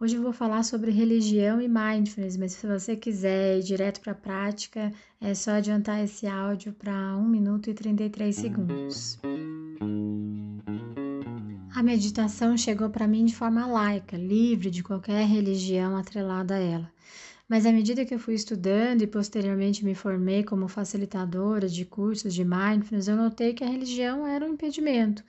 Hoje eu vou falar sobre religião e mindfulness, mas se você quiser ir direto para a prática, é só adiantar esse áudio para 1 minuto e 33 segundos. A meditação chegou para mim de forma laica, livre de qualquer religião atrelada a ela. Mas à medida que eu fui estudando e posteriormente me formei como facilitadora de cursos de mindfulness, eu notei que a religião era um impedimento.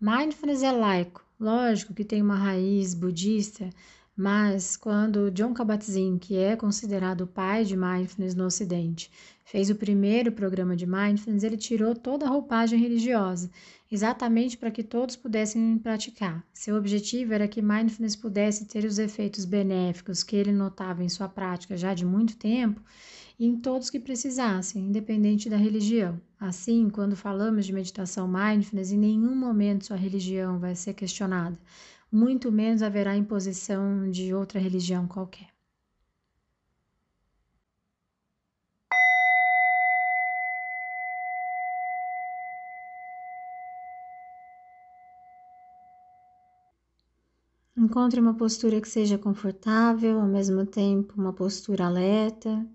Mindfulness é laico, lógico que tem uma raiz budista, mas quando John Kabat-Zinn, que é considerado o pai de mindfulness no Ocidente, fez o primeiro programa de mindfulness, ele tirou toda a roupagem religiosa, exatamente para que todos pudessem praticar. Seu objetivo era que mindfulness pudesse ter os efeitos benéficos que ele notava em sua prática já de muito tempo em todos que precisassem, independente da religião. Assim, quando falamos de meditação mindfulness, em nenhum momento sua religião vai ser questionada muito menos haverá imposição de outra religião qualquer. Encontre uma postura que seja confortável, ao mesmo tempo uma postura alerta,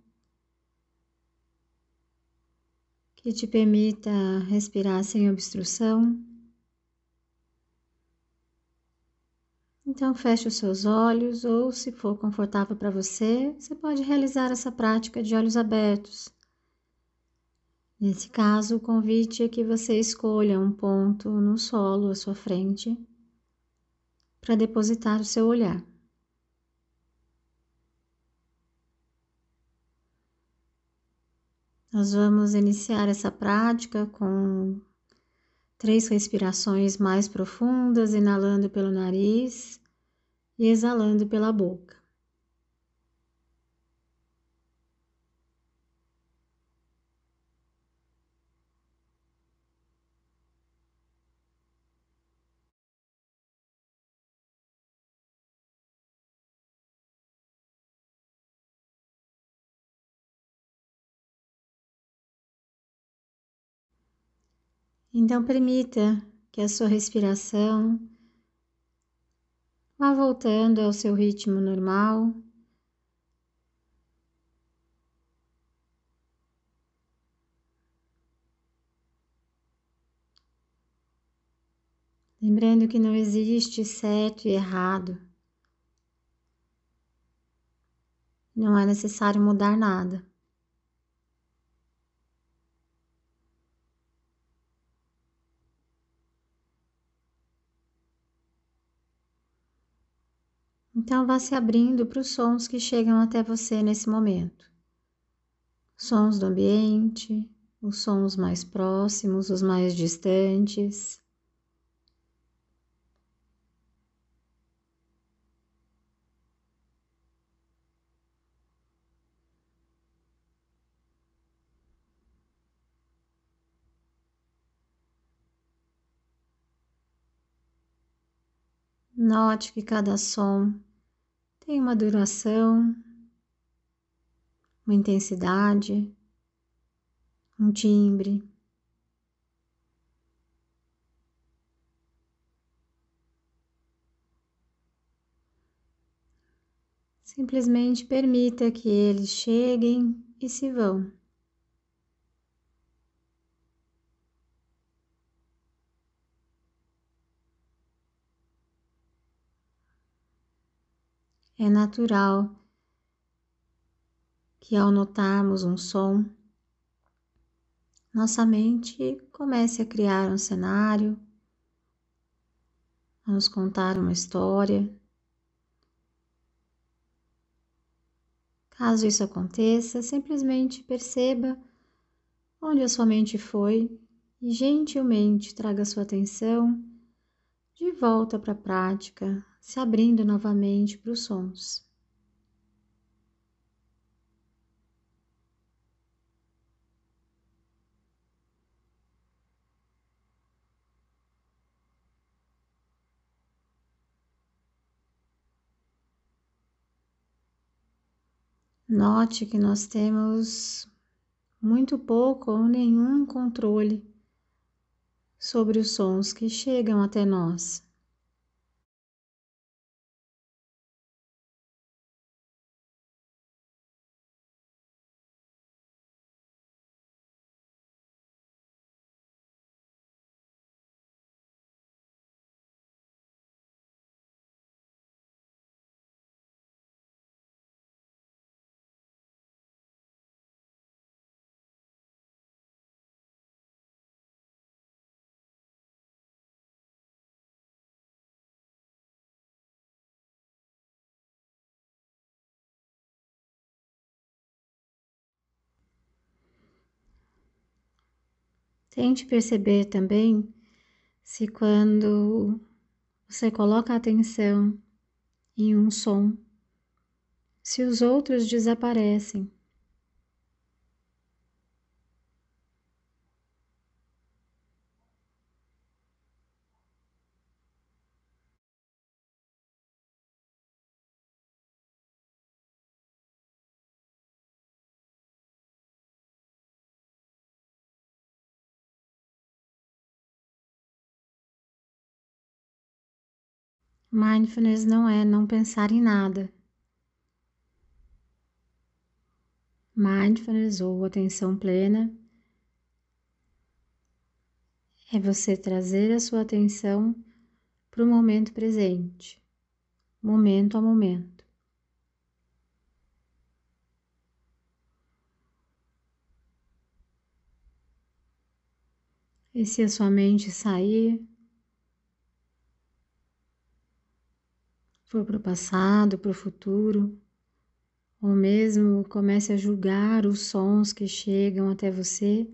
que te permita respirar sem obstrução. Então, feche os seus olhos ou, se for confortável para você, você pode realizar essa prática de olhos abertos. Nesse caso, o convite é que você escolha um ponto no solo à sua frente para depositar o seu olhar. Nós vamos iniciar essa prática com três respirações mais profundas, inalando pelo nariz e exalando pela boca. Então, permita que a sua respiração Vá voltando ao seu ritmo normal. Lembrando que não existe certo e errado. Não é necessário mudar nada. Então vá se abrindo para os sons que chegam até você nesse momento. Sons do ambiente, os sons mais próximos, os mais distantes. Note que cada som tem uma duração, uma intensidade, um timbre. Simplesmente permita que eles cheguem e se vão. É natural que ao notarmos um som, nossa mente comece a criar um cenário, a nos contar uma história. Caso isso aconteça, simplesmente perceba onde a sua mente foi e gentilmente traga sua atenção de volta para a prática, se abrindo novamente para os sons. Note que nós temos muito pouco ou nenhum controle sobre os sons que chegam até nós. Tente perceber também se quando você coloca atenção em um som, se os outros desaparecem. Mindfulness não é não pensar em nada. Mindfulness ou atenção plena é você trazer a sua atenção para o momento presente, momento a momento. E se a sua mente sair, for para o passado, para o futuro, ou mesmo comece a julgar os sons que chegam até você,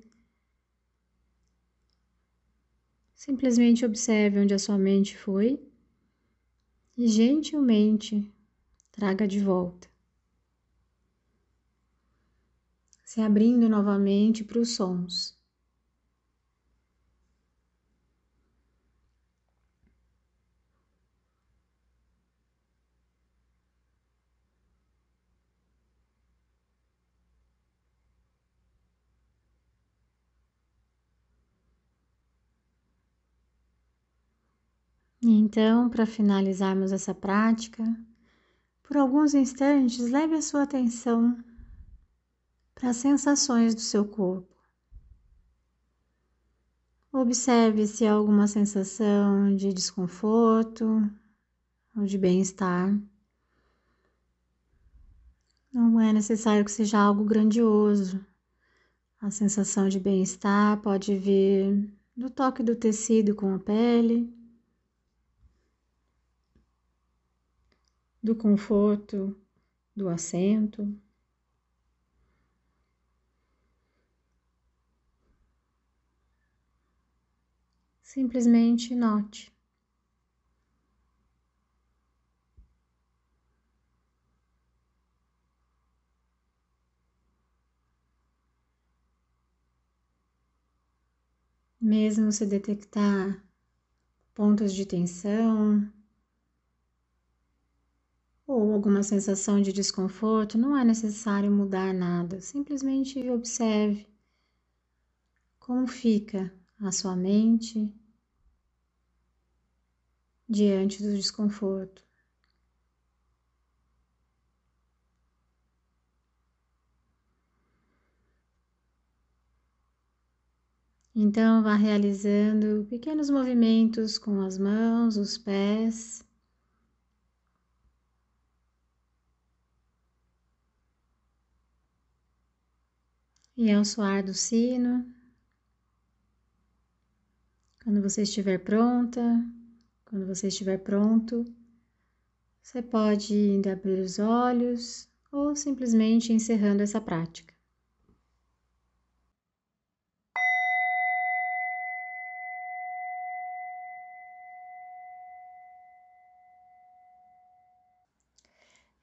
simplesmente observe onde a sua mente foi e gentilmente traga de volta. Se abrindo novamente para os sons. Então, para finalizarmos essa prática, por alguns instantes, leve a sua atenção para as sensações do seu corpo. Observe se há alguma sensação de desconforto ou de bem-estar. Não é necessário que seja algo grandioso. A sensação de bem-estar pode vir do toque do tecido com a pele do conforto do assento. Simplesmente note. Mesmo se detectar pontos de tensão, ou alguma sensação de desconforto, não é necessário mudar nada, simplesmente observe como fica a sua mente diante do desconforto. Então, vá realizando pequenos movimentos com as mãos, os pés. E ao soar do sino, quando você estiver pronta, quando você estiver pronto, você pode abrir os olhos ou simplesmente encerrando essa prática.